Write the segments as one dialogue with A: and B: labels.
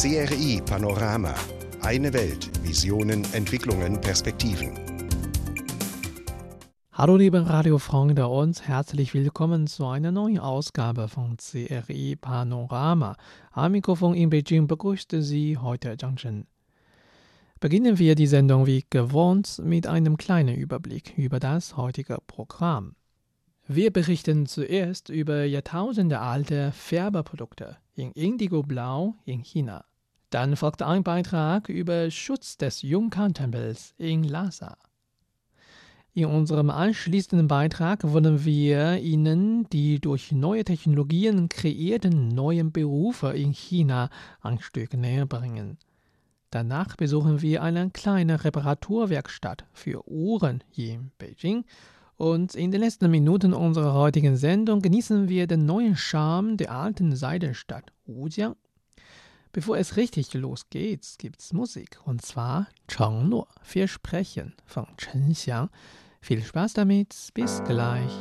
A: CRI Panorama. Eine Welt. Visionen, Entwicklungen, Perspektiven.
B: Hallo liebe Radiofreunde und herzlich willkommen zu einer neuen Ausgabe von CRI Panorama. Am Mikrofon in Beijing begrüßte Sie heute Zhang Chen. Beginnen wir die Sendung wie gewohnt mit einem kleinen Überblick über das heutige Programm. Wir berichten zuerst über jahrtausendealte Färberprodukte in Indigo-Blau in China. Dann folgt ein Beitrag über Schutz des Jungkan-Tempels in Lhasa. In unserem anschließenden Beitrag wollen wir Ihnen die durch neue Technologien kreierten neuen Berufe in China ein Stück näher bringen. Danach besuchen wir eine kleine Reparaturwerkstatt für Uhren hier in Beijing und in den letzten Minuten unserer heutigen Sendung genießen wir den neuen Charme der alten Seidenstadt Wujiang. Bevor es richtig losgeht, gibt's Musik und zwar Chengluo, Versprechen von Chen Xiang. Viel Spaß damit, bis gleich.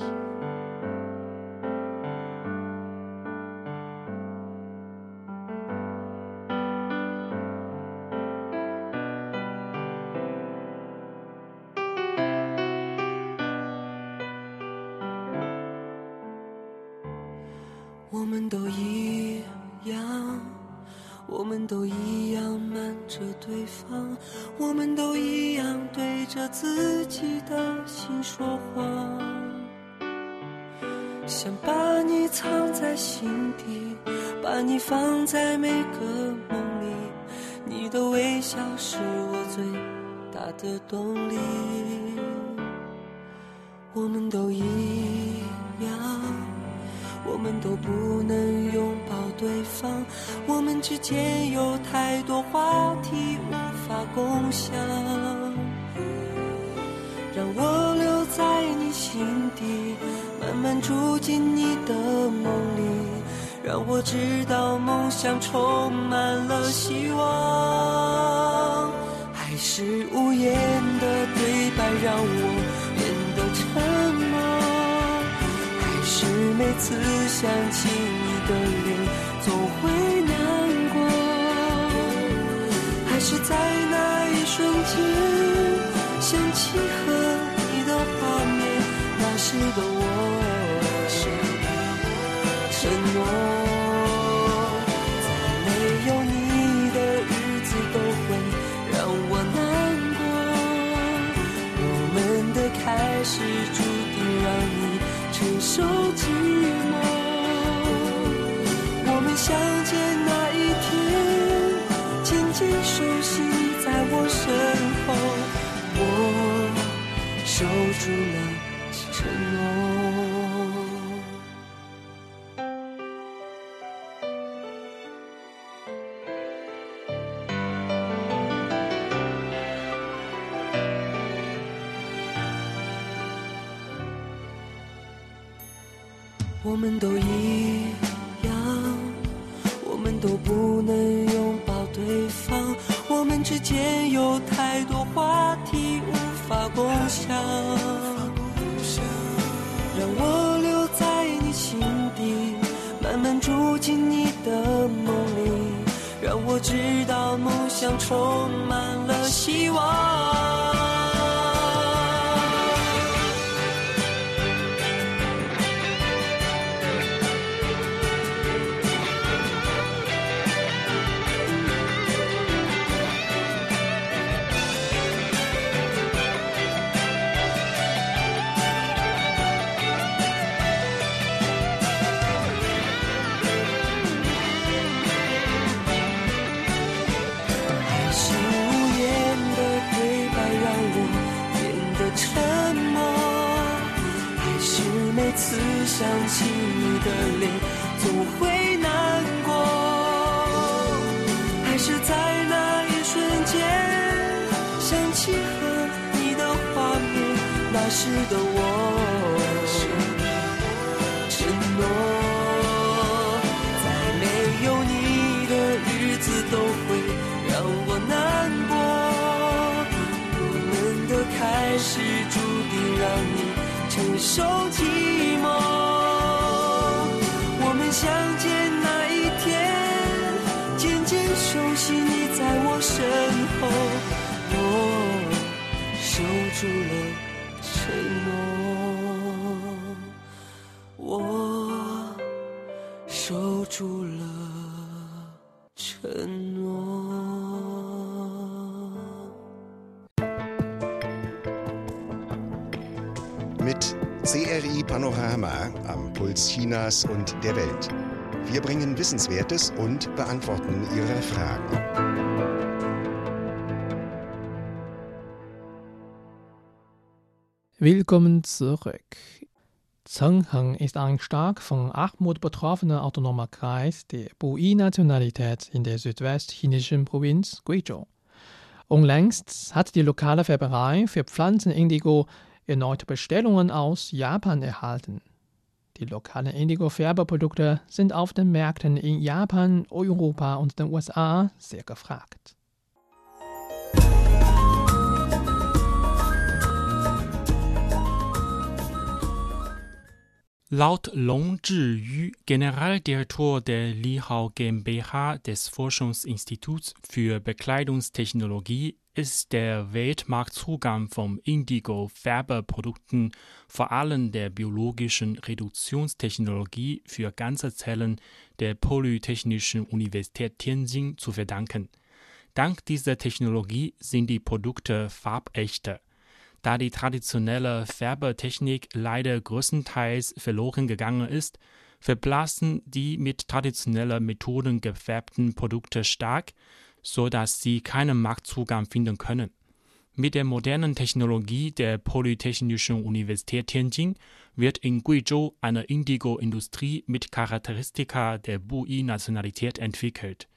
C: 我们都一样瞒着对方，我们都一样对着自己的心说谎。想把你藏在心底，把你放在每个梦里，你的微笑是我最大的动力。我们都一样。我们都不能拥抱对方，我们之间有太多话题无法共享。让我留在你心底，慢慢住进你的梦里，让我知道梦想充满了希望。还是无言的对白让我变得沉默。还是每次想起你的那时的我，承诺，在没有你的日子都会让我难过。我们的开始注定让你承受寂寞。我们相见那一天，渐渐熟悉在我身后，我守住了。我们都时的我。承诺，在没有你的日子都会让我难过。我们的开始注定让你承受寂寞
A: Chinas und der Welt. Wir bringen Wissenswertes und beantworten Ihre Fragen.
B: Willkommen zurück. Zhengheng ist ein stark von Armut betroffener autonomer Kreis der Bui-Nationalität in der südwestchinesischen Provinz Guizhou. Unlängst hat die lokale Färberei für Pflanzenindigo erneut Bestellungen aus Japan erhalten. Die lokalen Indigo-Färberprodukte sind auf den Märkten in Japan, Europa und den USA sehr gefragt.
D: Laut Long Zhiyu, Generaldirektor der Lihao GmbH des Forschungsinstituts für Bekleidungstechnologie, ist der Weltmarktzugang von Indigo-Färberprodukten, vor allem der biologischen Reduktionstechnologie für ganze Zellen der Polytechnischen Universität Tianjin zu verdanken. Dank dieser Technologie sind die Produkte farbechter. Da die traditionelle Färbertechnik leider größtenteils verloren gegangen ist, verblassen die mit traditionellen Methoden gefärbten Produkte stark, so dass sie keinen Marktzugang finden können. Mit der modernen Technologie der Polytechnischen Universität Tianjin wird in Guizhou eine Indigo-Industrie mit Charakteristika der Bui-Nationalität entwickelt.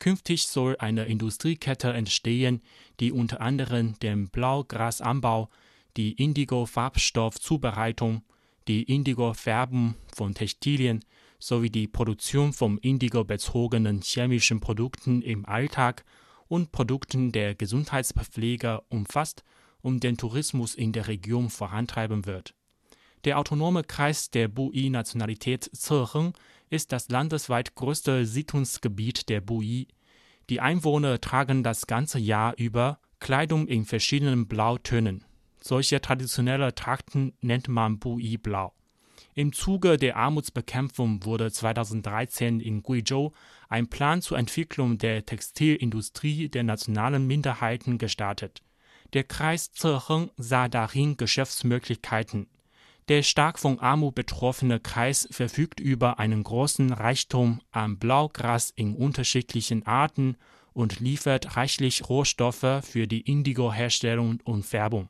D: Künftig soll eine Industriekette entstehen, die unter anderem den Blaugrasanbau, die Indigo-Farbstoffzubereitung, die Indigo-Färben von Textilien sowie die Produktion von indigo-bezogenen chemischen Produkten im Alltag und Produkten der Gesundheitspflege umfasst und den Tourismus in der Region vorantreiben wird. Der autonome Kreis der Bui-Nationalität Zhejiang ist das landesweit größte Siedlungsgebiet der Bui. Die Einwohner tragen das ganze Jahr über Kleidung in verschiedenen Blautönen. Solche traditionelle Trachten nennt man Bui-Blau. Im Zuge der Armutsbekämpfung wurde 2013 in Guizhou ein Plan zur Entwicklung der Textilindustrie der nationalen Minderheiten gestartet. Der Kreis Zhejiang sah darin Geschäftsmöglichkeiten. Der stark von Armut betroffene Kreis verfügt über einen großen Reichtum an Blaugras in unterschiedlichen Arten und liefert reichlich Rohstoffe für die Indigo-Herstellung und Färbung.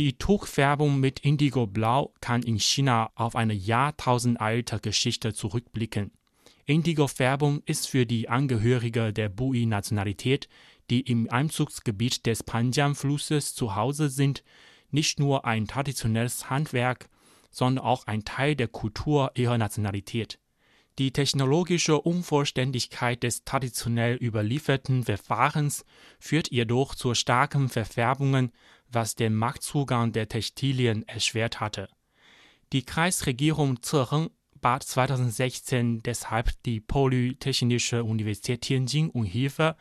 D: Die Tuchfärbung mit Indigo-Blau kann in China auf eine jahrtausendalte Geschichte zurückblicken. Indigo-Färbung ist für die Angehörige der Bui-Nationalität, die im Einzugsgebiet des Panjiang-Flusses zu Hause sind, nicht nur ein traditionelles Handwerk, sondern auch ein Teil der Kultur ihrer Nationalität. Die technologische Unvollständigkeit des traditionell überlieferten Verfahrens führt jedoch zu starken Verfärbungen, was den Marktzugang der Textilien erschwert hatte. Die Kreisregierung Zhejiang bat 2016 deshalb die Polytechnische Universität Tianjin um Hilfe,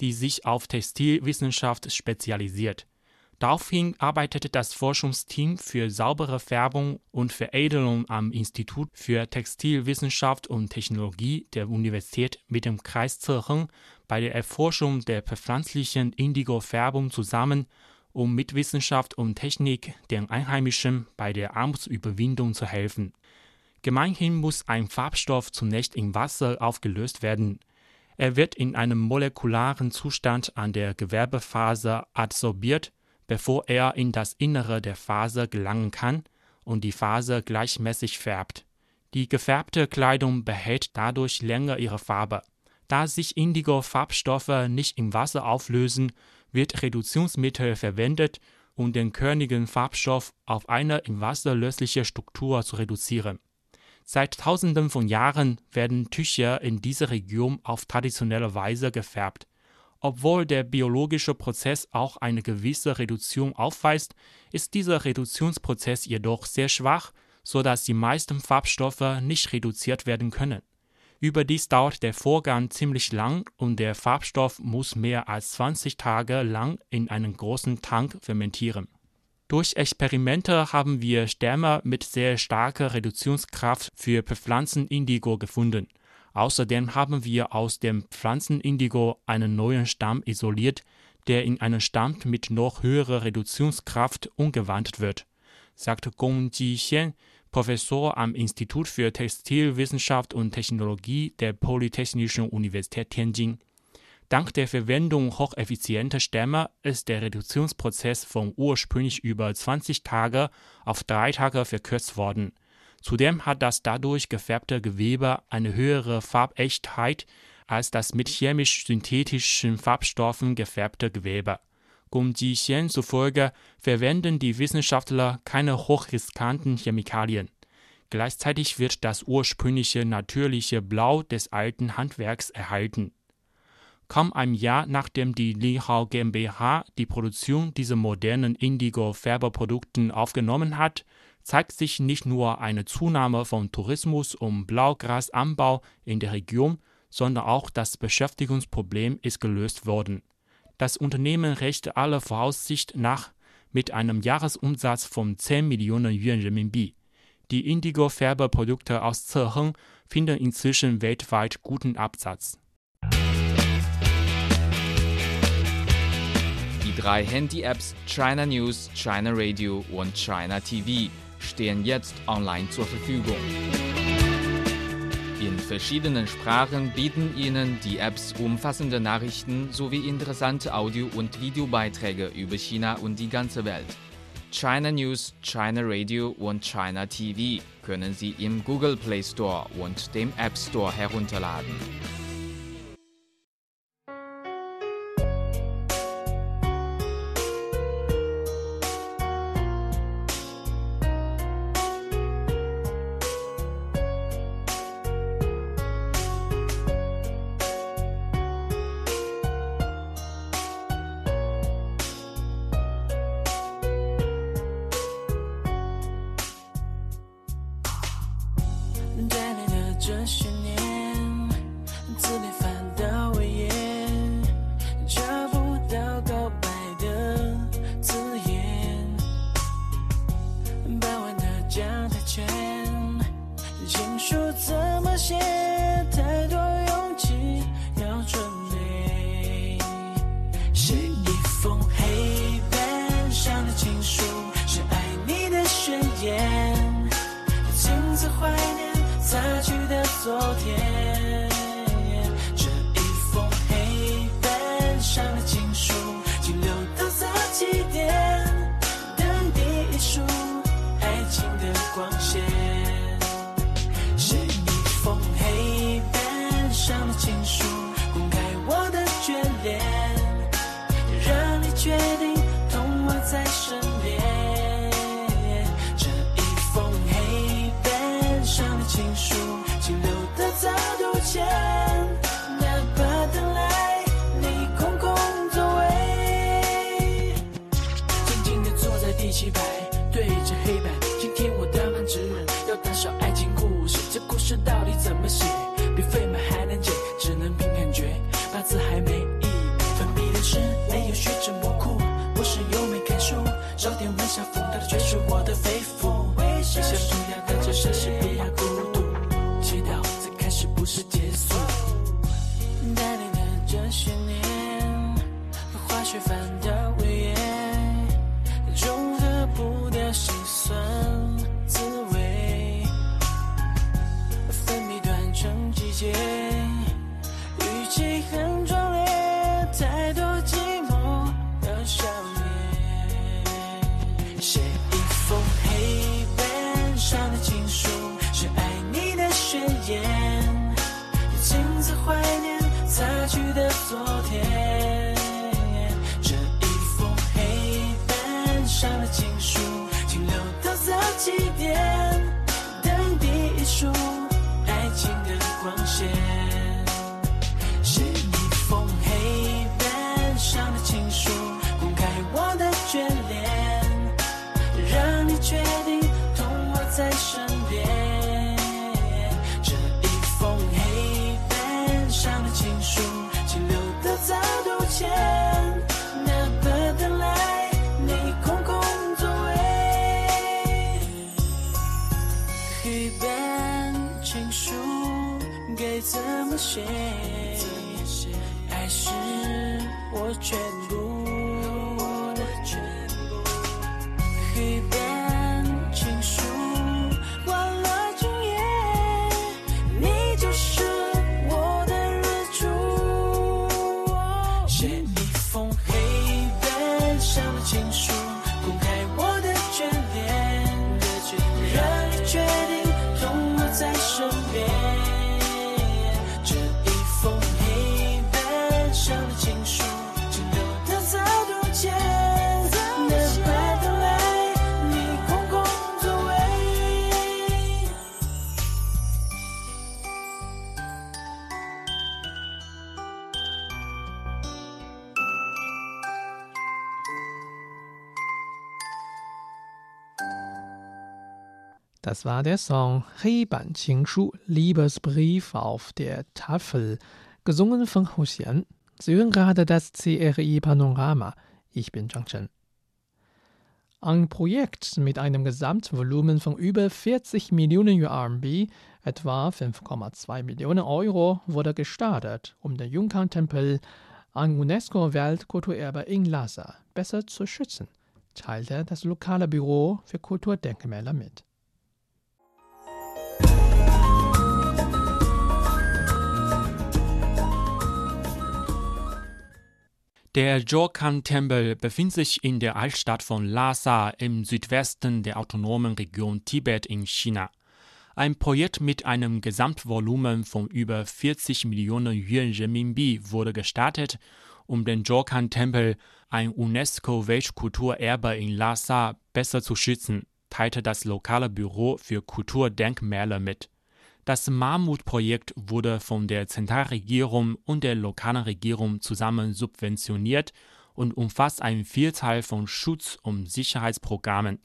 D: die sich auf Textilwissenschaft spezialisiert. Daraufhin arbeitete das Forschungsteam für saubere Färbung und Veredelung am Institut für Textilwissenschaft und Technologie der Universität mit dem Kreis Zhejiang bei der Erforschung der bepflanzlichen Indigo-Färbung zusammen, um mit Wissenschaft und Technik den Einheimischen bei der Armutsüberwindung zu helfen. Gemeinhin muss ein Farbstoff zunächst in Wasser aufgelöst werden. Er wird in einem molekularen Zustand an der Gewerbefaser adsorbiert bevor er in das Innere der Faser gelangen kann und die Faser gleichmäßig färbt. Die gefärbte Kleidung behält dadurch länger ihre Farbe. Da sich Indigo-Farbstoffe nicht im Wasser auflösen, wird Reduktionsmittel verwendet, um den körnigen Farbstoff auf eine im Wasser lösliche Struktur zu reduzieren. Seit Tausenden von Jahren werden Tücher in dieser Region auf traditionelle Weise gefärbt. Obwohl der biologische Prozess auch eine gewisse Reduktion aufweist, ist dieser Reduktionsprozess jedoch sehr schwach, so dass die meisten Farbstoffe nicht reduziert werden können. Überdies dauert der Vorgang ziemlich lang und der Farbstoff muss mehr als 20 Tage lang in einem großen Tank fermentieren. Durch Experimente haben wir Stämme mit sehr starker Reduktionskraft für Pflanzenindigo gefunden. Außerdem haben wir aus dem Pflanzenindigo einen neuen Stamm isoliert, der in einen Stamm mit noch höherer Reduktionskraft umgewandelt wird, sagt Gong Jixian, Professor am Institut für Textilwissenschaft und Technologie der Polytechnischen Universität Tianjin. Dank der Verwendung hocheffizienter Stämme ist der Reduktionsprozess von ursprünglich über 20 Tage auf drei Tage verkürzt worden. Zudem hat das dadurch gefärbte Gewebe eine höhere Farbechtheit als das mit chemisch-synthetischen Farbstoffen gefärbte Gewebe. Gong Jixian zufolge verwenden die Wissenschaftler keine hochriskanten Chemikalien. Gleichzeitig wird das ursprüngliche natürliche Blau des alten Handwerks erhalten. Kaum ein Jahr nachdem die Lihao GmbH die Produktion dieser modernen Indigo-Färberprodukten aufgenommen hat, zeigt sich nicht nur eine Zunahme von Tourismus und Blaugrasanbau in der Region, sondern auch das Beschäftigungsproblem ist gelöst worden. Das Unternehmen rechnet aller Voraussicht nach mit einem Jahresumsatz von 10 Millionen Yuan Renminbi. Die Indigo-Färberprodukte aus Zeheng finden inzwischen weltweit guten Absatz.
E: Die drei Handy-Apps China News, China Radio und China TV stehen jetzt online zur Verfügung. In verschiedenen Sprachen bieten Ihnen die Apps umfassende Nachrichten sowie interessante Audio- und Videobeiträge über China und die ganze Welt. China News, China Radio und China TV können Sie im Google Play Store und dem App Store herunterladen.
F: 那么
B: War der Song Heiban-Qingshu, Liebesbrief auf der Tafel, gesungen von Hu Xian. Sie hören gerade das CRI Panorama. Ich bin Zhang Chen. Ein Projekt mit einem Gesamtvolumen von über 40 Millionen RMB, etwa 5,2 Millionen Euro, wurde gestartet, um den Yunkan-Tempel, ein UNESCO-Weltkulturerbe in Lhasa, besser zu schützen, teilte das lokale Büro für Kulturdenkmäler mit.
D: Der Jorkan-Tempel befindet sich in der Altstadt von Lhasa im Südwesten der autonomen Region Tibet in China. Ein Projekt mit einem Gesamtvolumen von über 40 Millionen Yuan Renminbi wurde gestartet, um den Jorkan-Tempel, ein UNESCO-Weltkulturerbe in Lhasa, besser zu schützen, teilte das lokale Büro für Kulturdenkmäler mit. Das Mammutprojekt wurde von der Zentralregierung und der lokalen Regierung zusammen subventioniert und umfasst eine Vielzahl von Schutz- und Sicherheitsprogrammen.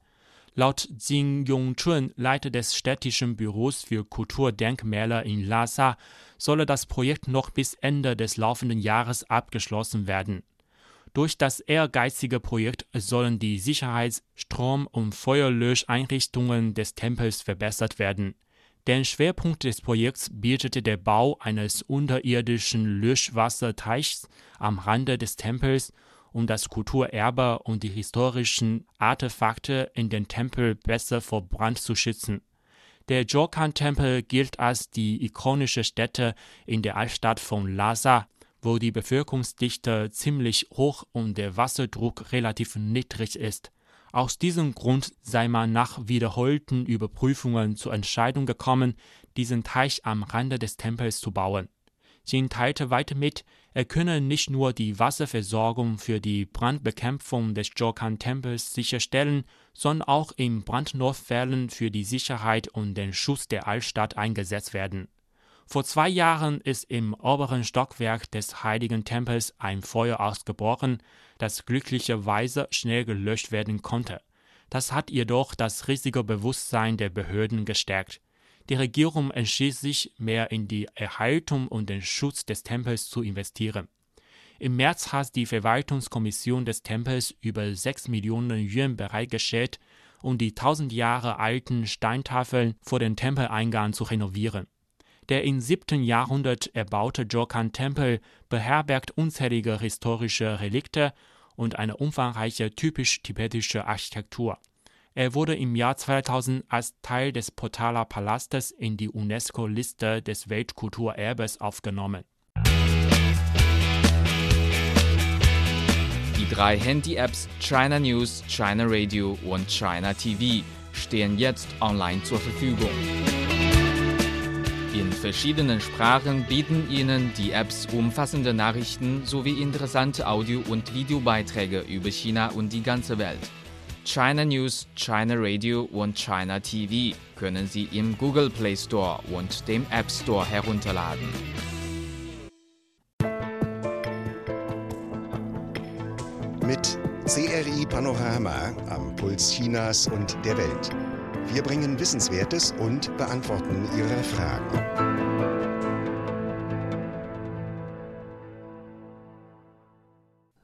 D: Laut Jin Yongchun, Leiter des städtischen Büros für Kulturdenkmäler in Lhasa, solle das Projekt noch bis Ende des laufenden Jahres abgeschlossen werden. Durch das ehrgeizige Projekt sollen die Sicherheits-, Strom- und Feuerlöscheinrichtungen des Tempels verbessert werden. Den Schwerpunkt des Projekts bildete der Bau eines unterirdischen Löschwasserteichs am Rande des Tempels, um das Kulturerbe und die historischen Artefakte in den Tempel besser vor Brand zu schützen. Der Jokan-Tempel gilt als die ikonische Stätte in der Altstadt von Lhasa, wo die Bevölkerungsdichte ziemlich hoch und der Wasserdruck relativ niedrig ist. Aus diesem Grund sei man nach wiederholten Überprüfungen zur Entscheidung gekommen, diesen Teich am Rande des Tempels zu bauen. Jin teilte weiter mit, er könne nicht nur die Wasserversorgung für die Brandbekämpfung des Jokan-Tempels sicherstellen, sondern auch in Brandnotfällen für die Sicherheit und den Schutz der Altstadt eingesetzt werden. Vor zwei Jahren ist im oberen Stockwerk des heiligen Tempels ein Feuer ausgebrochen, das glücklicherweise schnell gelöscht werden konnte. Das hat jedoch das Risikobewusstsein der Behörden gestärkt. Die Regierung entschied sich, mehr in die Erhaltung und den Schutz des Tempels zu investieren. Im März hat die Verwaltungskommission des Tempels über 6 Millionen Yuan bereitgestellt, um die tausend Jahre alten Steintafeln vor dem Tempeleingang zu renovieren. Der im 7. Jahrhundert erbaute Jokan-Tempel beherbergt unzählige historische Relikte und eine umfangreiche typisch tibetische Architektur. Er wurde im Jahr 2000 als Teil des Potala Palastes in die UNESCO-Liste des Weltkulturerbes aufgenommen.
G: Die drei Handy-Apps China News, China Radio und China TV stehen jetzt online zur Verfügung. In verschiedenen Sprachen bieten Ihnen die Apps umfassende Nachrichten sowie interessante Audio- und Videobeiträge über China und die ganze Welt. China News, China Radio und China TV können Sie im Google Play Store und dem App Store herunterladen.
A: Mit CRI Panorama am Puls Chinas und der Welt. Wir bringen Wissenswertes und beantworten Ihre Fragen.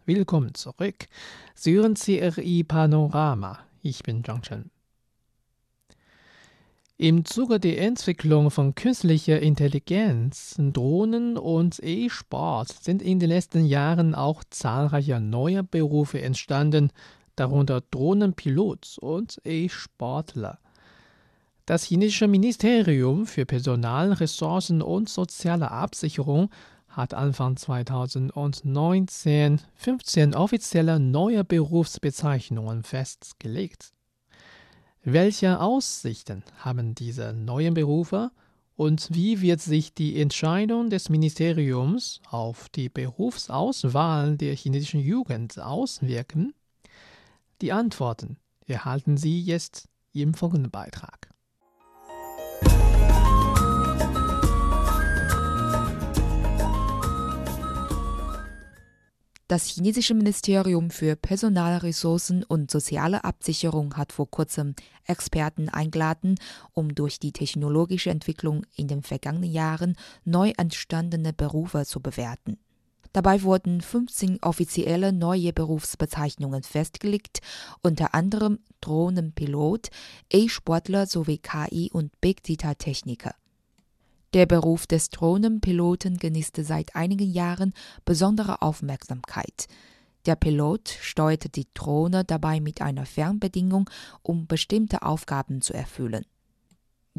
B: Willkommen zurück. Sie hören CRI Panorama. Ich bin Zhang Chen. Im Zuge der Entwicklung von künstlicher Intelligenz, Drohnen und E-Sport sind in den letzten Jahren auch zahlreiche neue Berufe entstanden, darunter Drohnenpilot und E-Sportler. Das chinesische Ministerium für Personal, Ressourcen und soziale Absicherung hat Anfang 2019 15 offizielle neue Berufsbezeichnungen festgelegt. Welche Aussichten haben diese neuen Berufe und wie wird sich die Entscheidung des Ministeriums auf die Berufsauswahl der chinesischen Jugend auswirken? Die Antworten erhalten Sie jetzt im folgenden Beitrag.
H: Das chinesische Ministerium für Personalressourcen und soziale Absicherung hat vor kurzem Experten eingeladen, um durch die technologische Entwicklung in den vergangenen Jahren neu entstandene Berufe zu bewerten. Dabei wurden 15 offizielle neue Berufsbezeichnungen festgelegt, unter anderem Drohnenpilot, E-Sportler sowie KI- und Big Data-Techniker. Der Beruf des Drohnenpiloten genießte seit einigen Jahren besondere Aufmerksamkeit. Der Pilot steuerte die Drohne dabei mit einer Fernbedienung, um bestimmte Aufgaben zu erfüllen.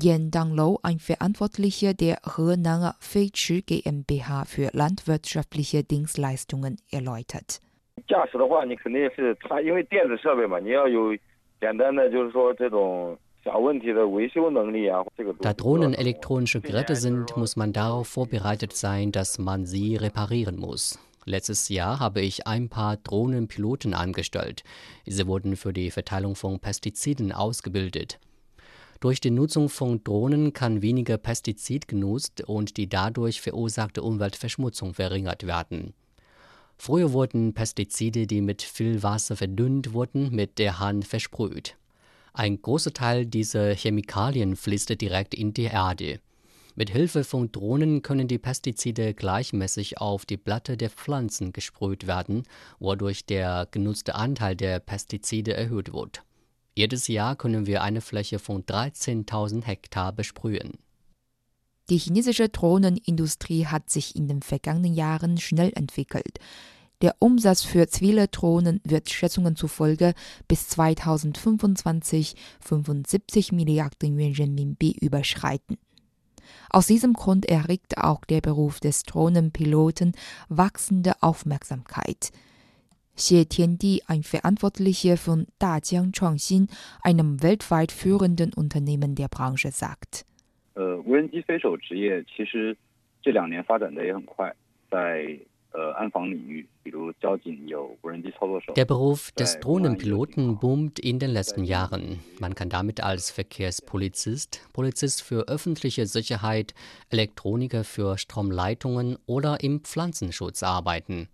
H: Yan Danglou, ein Verantwortlicher der Henanger Feichi GmbH für landwirtschaftliche Dienstleistungen, erläutert.
I: 驾驶的话，你肯定是它，因为电子设备嘛，你要有简单的，就是说这种
J: da Drohnen elektronische Geräte sind, muss man darauf vorbereitet sein, dass man sie reparieren muss. Letztes Jahr habe ich ein paar Drohnenpiloten angestellt. Sie wurden für die Verteilung von Pestiziden ausgebildet. Durch die Nutzung von Drohnen kann weniger Pestizid genutzt und die dadurch verursachte Umweltverschmutzung verringert werden. Früher wurden Pestizide, die mit viel Wasser verdünnt wurden, mit der Hand versprüht. Ein großer Teil dieser Chemikalien fließt direkt in die Erde. Mit Hilfe von Drohnen können die Pestizide gleichmäßig auf die Blätter der Pflanzen gesprüht werden, wodurch der genutzte Anteil der Pestizide erhöht wird. Jedes Jahr können wir eine Fläche von 13.000 Hektar besprühen.
H: Die chinesische Drohnenindustrie hat sich in den vergangenen Jahren schnell entwickelt. Der Umsatz für Drohnen wird Schätzungen zufolge bis 2025 75 Milliarden Yuan Renminbi überschreiten. Aus diesem Grund erregt auch der Beruf des Drohnenpiloten wachsende Aufmerksamkeit. Xie Tiandi, ein Verantwortlicher von Dajiang Chuangxin, einem weltweit führenden Unternehmen der Branche, sagt.
I: 呃，
J: der Beruf des Drohnenpiloten boomt in den letzten Jahren. Man kann damit als Verkehrspolizist, Polizist für öffentliche Sicherheit, Elektroniker für Stromleitungen oder im Pflanzenschutz arbeiten.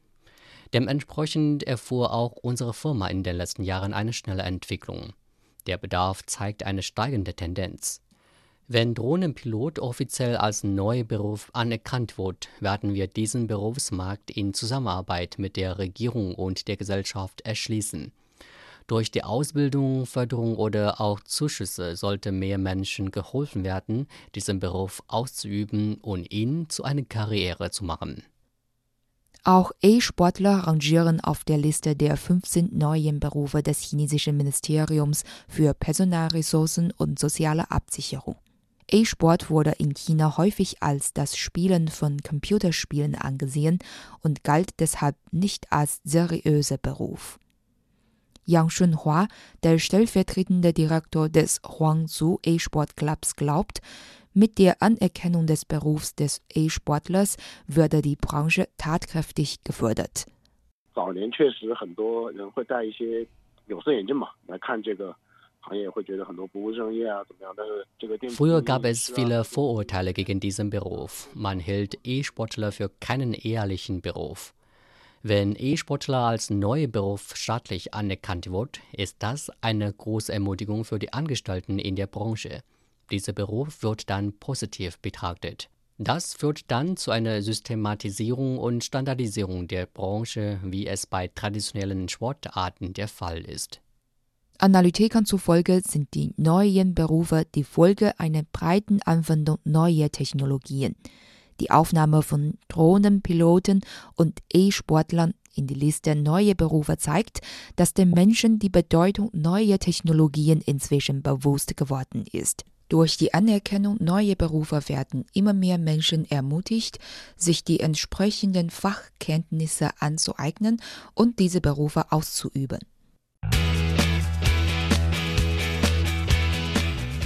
J: Dementsprechend erfuhr auch unsere Firma in den letzten Jahren eine schnelle Entwicklung. Der Bedarf zeigt eine steigende Tendenz. Wenn Drohnenpilot offiziell als neuer Beruf anerkannt wird, werden wir diesen Berufsmarkt in Zusammenarbeit mit der Regierung und der Gesellschaft erschließen. Durch die Ausbildung, Förderung oder auch Zuschüsse sollte mehr Menschen geholfen werden, diesen Beruf auszuüben und ihn zu einer Karriere zu machen.
H: Auch E-Sportler rangieren auf der Liste der 15 neuen Berufe des chinesischen Ministeriums für Personalressourcen und soziale Absicherung. E-Sport wurde in China häufig als das Spielen von Computerspielen angesehen und galt deshalb nicht als seriöser Beruf. Yang Shunhua, der stellvertretende Direktor des Huangzhou E-Sport Clubs, glaubt, mit der Anerkennung des Berufs des E-Sportlers würde die Branche tatkräftig gefördert. 早年确实很多人会戴一些有色眼镜嘛，来看这个
J: Früher gab es viele Vorurteile gegen diesen Beruf. Man hielt E-Sportler für keinen ehrlichen Beruf. Wenn E-Sportler als neuer Beruf staatlich anerkannt wird, ist das eine große Ermutigung für die Angestellten in der Branche. Dieser Beruf wird dann positiv betrachtet. Das führt dann zu einer Systematisierung und Standardisierung der Branche, wie es bei traditionellen Sportarten der Fall ist.
H: Analytikern zufolge sind die neuen Berufe die Folge einer breiten Anwendung neuer Technologien. Die Aufnahme von Drohnenpiloten und E-Sportlern in die Liste neuer Berufe zeigt, dass den Menschen die Bedeutung neuer Technologien inzwischen bewusst geworden ist. Durch die Anerkennung neuer Berufe werden immer mehr Menschen ermutigt, sich die entsprechenden Fachkenntnisse anzueignen und diese Berufe auszuüben.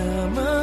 G: summer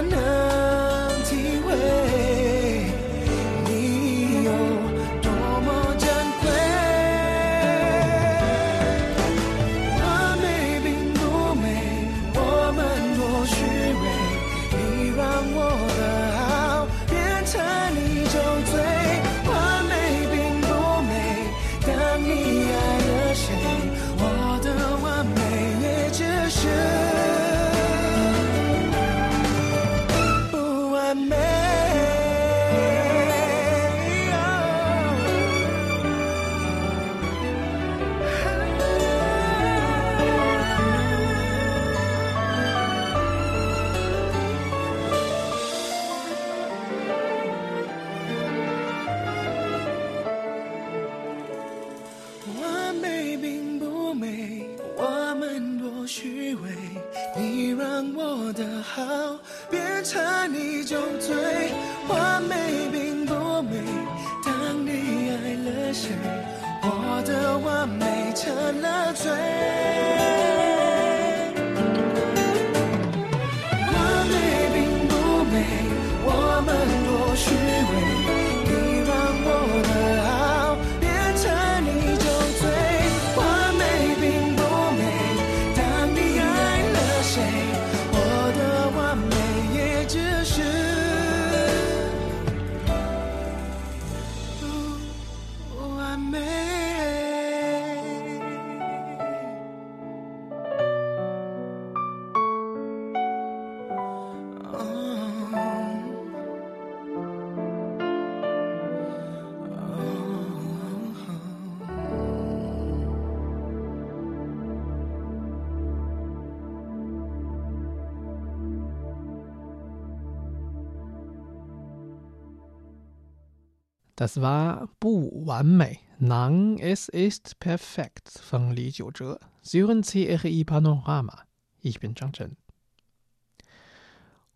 G: Das war Bu Wanmei, Nang, es ist perfekt von Li Jiuzhe. Sie hören CRI Panorama. Ich bin Zhang Chen.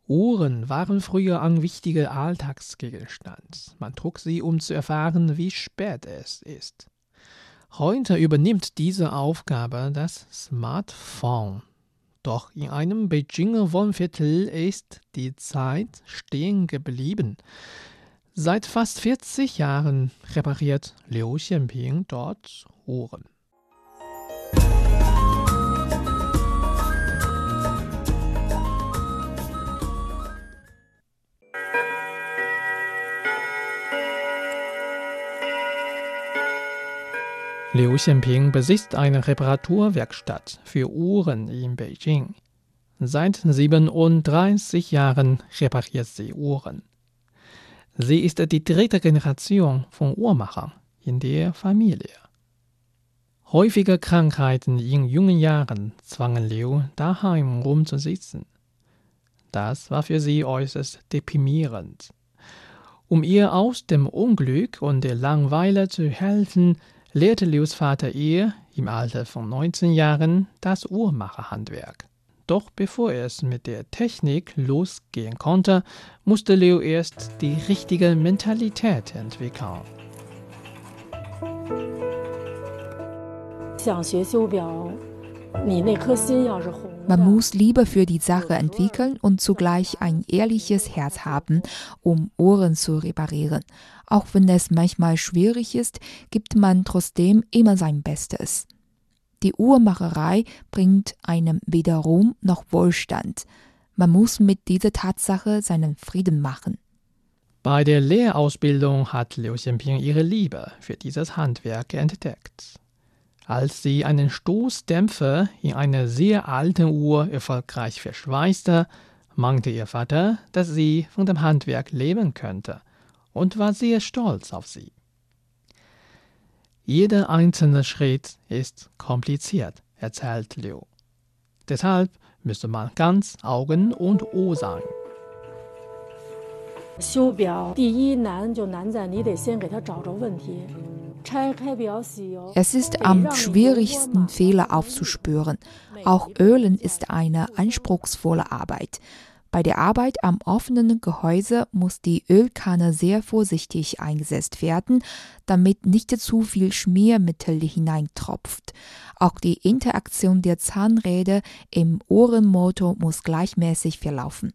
G: Uhren waren früher ein wichtiger Alltagsgegenstand. Man trug sie, um zu erfahren, wie spät es ist. Heute übernimmt diese Aufgabe das Smartphone.
B: Doch in einem Beijinger Wohnviertel ist die Zeit stehen geblieben. Seit fast 40 Jahren repariert Liu Xianping dort Uhren. Liu Xianping besitzt eine Reparaturwerkstatt für Uhren in Beijing. Seit 37 Jahren repariert sie Uhren. Sie ist die dritte Generation von Uhrmachern in der Familie. Häufige Krankheiten in jungen Jahren zwangen Liu, daheim rumzusitzen. Das war für sie äußerst deprimierend. Um ihr aus dem Unglück und der Langweile zu helfen, lehrte Lius Vater ihr im Alter von 19 Jahren das Uhrmacherhandwerk. Doch bevor es mit der Technik losgehen konnte, musste Leo erst die richtige Mentalität entwickeln.
H: Man muss Liebe für die Sache entwickeln und zugleich ein ehrliches Herz haben, um Ohren zu reparieren. Auch wenn es manchmal schwierig ist, gibt man trotzdem immer sein Bestes. Die Uhrmacherei bringt einem weder Ruhm noch Wohlstand. Man muss mit dieser Tatsache seinen Frieden machen.
B: Bei der Lehrausbildung hat Liu Xianping ihre Liebe für dieses Handwerk entdeckt. Als sie einen Stoßdämpfer in einer sehr alten Uhr erfolgreich verschweißte, meinte ihr Vater, dass sie von dem Handwerk leben könnte und war sehr stolz auf sie. Jeder einzelne Schritt ist kompliziert, erzählt Liu. Deshalb müsste man ganz Augen und Ohr sein.
H: Es ist am schwierigsten, Fehler aufzuspüren. Auch Ölen ist eine anspruchsvolle Arbeit. Bei der Arbeit am offenen Gehäuse muss die Ölkanne sehr vorsichtig eingesetzt werden, damit nicht zu viel Schmiermittel hineintropft. Auch die Interaktion der Zahnräder im Ohrenmotor muss gleichmäßig verlaufen.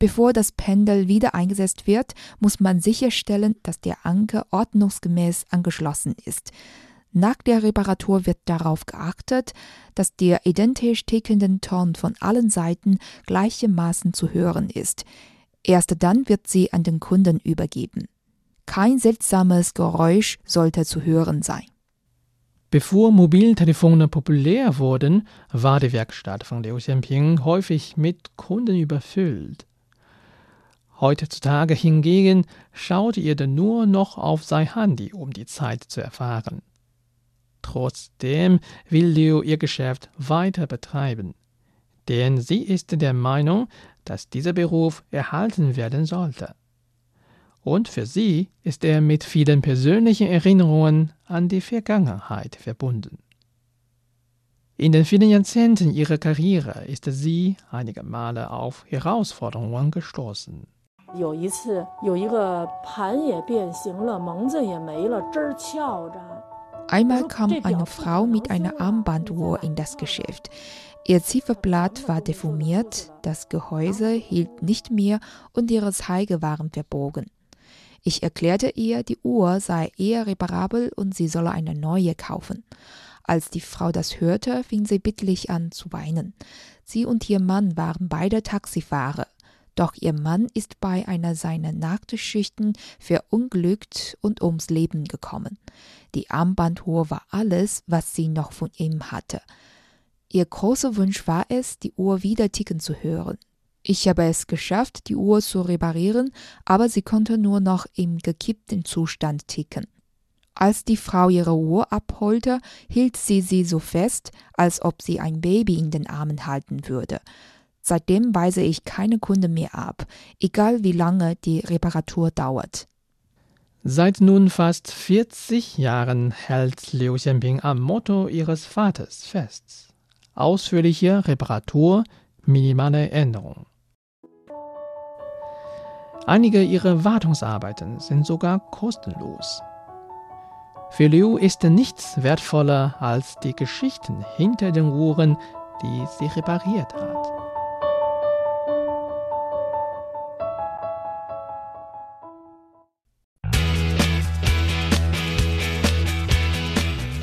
H: Bevor das Pendel wieder eingesetzt wird, muss man sicherstellen, dass der Anker ordnungsgemäß angeschlossen ist. Nach der Reparatur wird darauf geachtet, dass der identisch tickenden Ton von allen Seiten gleichermaßen zu hören ist. Erst dann wird sie an den Kunden übergeben. Kein seltsames Geräusch sollte zu hören sein.
B: Bevor Mobiltelefone populär wurden, war die Werkstatt von Liu Xianping häufig mit Kunden überfüllt. Heutzutage hingegen schaut jeder nur noch auf sein Handy, um die Zeit zu erfahren. Trotzdem will Liu ihr Geschäft weiter betreiben, denn sie ist der Meinung, dass dieser Beruf erhalten werden sollte. Und für sie ist er mit vielen persönlichen Erinnerungen an die Vergangenheit verbunden. In den vielen Jahrzehnten ihrer Karriere ist sie einige Male auf Herausforderungen gestoßen.
H: Einmal kam eine Frau mit einer Armbanduhr in das Geschäft. Ihr Zifferblatt war deformiert, das Gehäuse hielt nicht mehr und ihre Zeige waren verbogen. Ich erklärte ihr, die Uhr sei eher reparabel und sie solle eine neue kaufen. Als die Frau das hörte, fing sie bittlich an zu weinen. Sie und ihr Mann waren beide Taxifahrer. Doch ihr Mann ist bei einer seiner Nachtschichten verunglückt und ums Leben gekommen. Die Armbanduhr war alles, was sie noch von ihm hatte. Ihr großer Wunsch war es, die Uhr wieder ticken zu hören. Ich habe es geschafft, die Uhr zu reparieren, aber sie konnte nur noch im gekippten Zustand ticken. Als die Frau ihre Uhr abholte, hielt sie sie so fest, als ob sie ein Baby in den Armen halten würde. Seitdem weise ich keine Kunden mehr ab, egal wie lange die Reparatur dauert.
B: Seit nun fast 40 Jahren hält Liu Xianping am Motto ihres Vaters fest. Ausführliche Reparatur, minimale Änderung. Einige ihrer Wartungsarbeiten sind sogar kostenlos. Für Liu ist nichts wertvoller als die Geschichten hinter den Uhren, die sie repariert hat.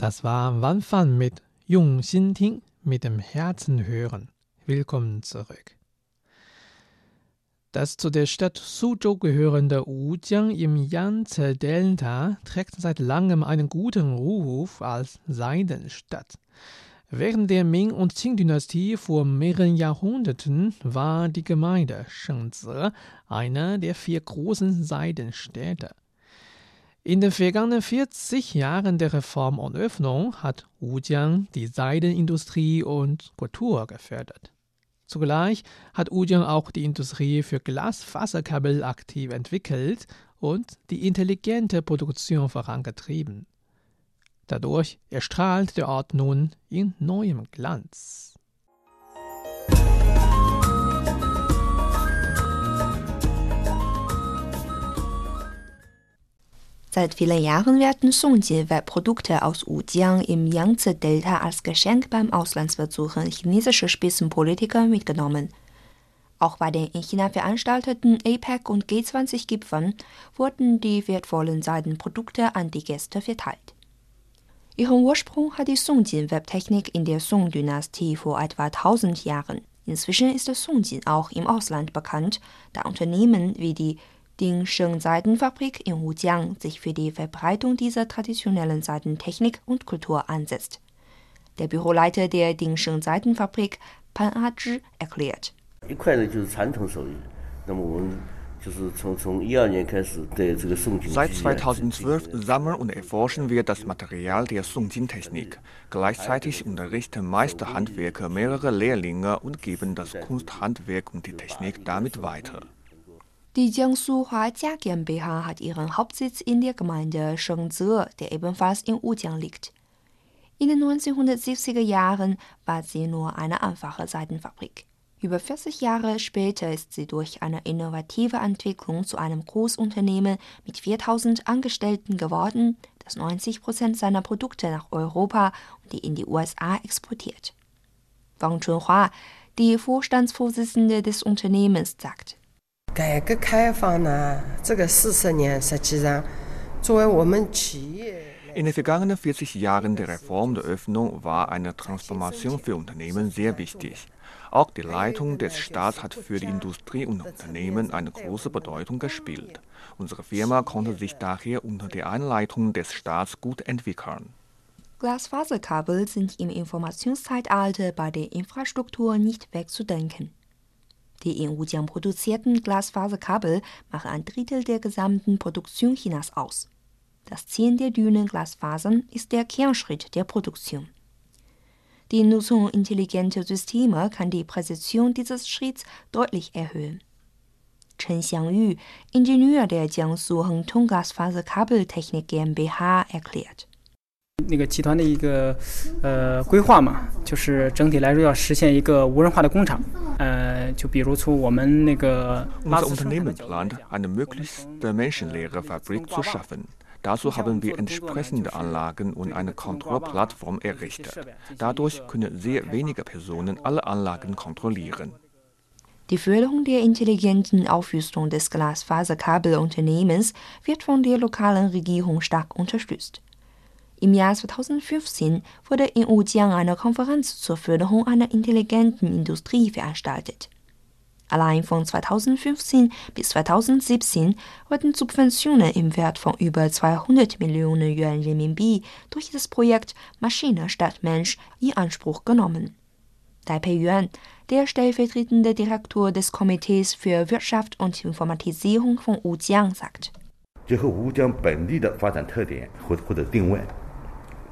B: Das war Wan Fan mit Jung Xin Ting, mit dem Herzen hören. Willkommen zurück. Das zu der Stadt Suzhou gehörende Wujiang im Yangtze-Delta trägt seit langem einen guten Ruf als Seidenstadt. Während der Ming- und Qing-Dynastie vor mehreren Jahrhunderten war die Gemeinde Shengzi eine der vier großen Seidenstädte. In den vergangenen 40 Jahren der Reform und Öffnung hat Wujiang die Seidenindustrie und Kultur gefördert. Zugleich hat Wujiang auch die Industrie für Glasfaserkabel aktiv entwickelt und die intelligente Produktion vorangetrieben. Dadurch erstrahlt der Ort nun in neuem Glanz.
K: Seit vielen Jahren werden Songjin-Webprodukte aus Wujiang im Yangtze-Delta als Geschenk beim Auslandsbesuchen chinesischer Spitzenpolitiker mitgenommen. Auch bei den in China veranstalteten APEC und G20-Gipfeln wurden die wertvollen Seidenprodukte an die Gäste verteilt. Ihren Ursprung hat die Songjin-Webtechnik in der Song-Dynastie vor etwa 1000 Jahren. Inzwischen ist Songjin auch im Ausland bekannt, da Unternehmen wie die Dingsheng Seidenfabrik in Wujiang sich für die Verbreitung dieser traditionellen Seidentechnik und Kultur einsetzt. Der Büroleiter der Dingsheng Seidenfabrik, Pan Azhi, erklärt.
L: Seit 2012 sammeln und erforschen wir das Material der Songjin-Technik. Gleichzeitig unterrichten Meisterhandwerker mehrere Lehrlinge und geben das Kunsthandwerk und die Technik damit weiter.
K: Die Jiangsu Huajia GmbH hat ihren Hauptsitz in der Gemeinde Shengze, der ebenfalls in Wujiang liegt. In den 1970er Jahren war sie nur eine einfache Seidenfabrik. Über 40 Jahre später ist sie durch eine innovative Entwicklung zu einem Großunternehmen mit 4000 Angestellten geworden, das 90 Prozent seiner Produkte nach Europa und in die USA exportiert. Wang Chunhua, die Vorstandsvorsitzende des Unternehmens, sagt,
M: 改革开放呢，这个四十年实际上作为我们企业。
L: In den vergangenen 40 Jahren der Reform der Öffnung war eine Transformation für Unternehmen sehr wichtig. Auch die Leitung des Staats hat für die Industrie und Unternehmen eine große Bedeutung gespielt. Unsere Firma konnte sich daher unter der Anleitung des Staats gut entwickeln.
K: Glasfaserkabel sind im Informationszeitalter bei der Infrastruktur nicht wegzudenken. Die in Wujiang produzierten Glasfaserkabel machen ein Drittel der gesamten Produktion Chinas aus. Das Ziehen der dünnen Glasfasern ist der Kernschritt der Produktion. Die Nutzung intelligenter Systeme kann die Präzision dieses Schritts deutlich erhöhen. Chen Xiangyu, Ingenieur der Jiangsu Hengtong Glasfaserkabeltechnik GmbH, erklärt.
N: 那个集团的一个呃规划嘛，就是整体来说要实现一个无人化的工厂。呃，就比如从我们那个
L: Unser Unternehmen plant, eine möglichst menschenleere Fabrik zu schaffen. Dazu haben wir entsprechende Anlagen und eine Kontrollplattform errichtet. Dadurch können sehr wenige Personen alle Anlagen kontrollieren.
K: Die Förderung der intelligenten Aufrüstung des Glasfaserkabelunternehmens wird von der lokalen Regierung stark unterstützt. Im Jahr 2015 wurde in Wujiang eine Konferenz zur Förderung einer intelligenten Industrie veranstaltet. Allein von 2015 bis 2017 wurden Subventionen im Wert von über 200 Millionen Yuan Renminbi durch das Projekt Maschine statt Mensch in Anspruch genommen. Taipei Yuan, der stellvertretende Direktor des Komitees für Wirtschaft und Informatisierung von Wujiang, sagt.
O: 结合吴江本地的发展特点或或者定位，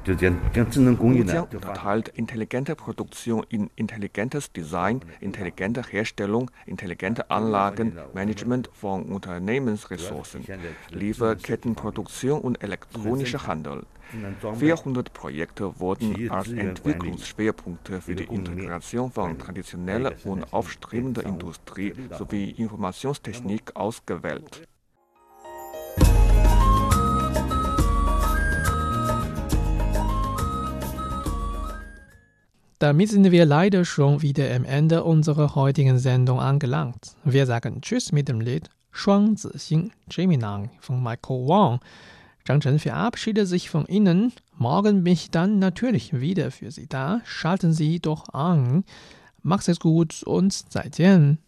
L: Muzia unterteilt intelligente Produktion in intelligentes Design, intelligente Herstellung, intelligente Anlagen, Management von Unternehmensressourcen, Lieferkettenproduktion und elektronischer Handel. 400 Projekte wurden als Entwicklungsschwerpunkte für die Integration von traditioneller und aufstrebender Industrie sowie Informationstechnik ausgewählt.
B: Damit sind wir leider schon wieder am Ende unserer heutigen Sendung angelangt. Wir sagen Tschüss mit dem Lied Shuang Zixing Gemini von Michael Wang.
F: Zhang Chen verabschiedet sich von Ihnen. Morgen bin ich dann natürlich wieder für Sie da. Schalten Sie doch an. Macht es gut und 再见。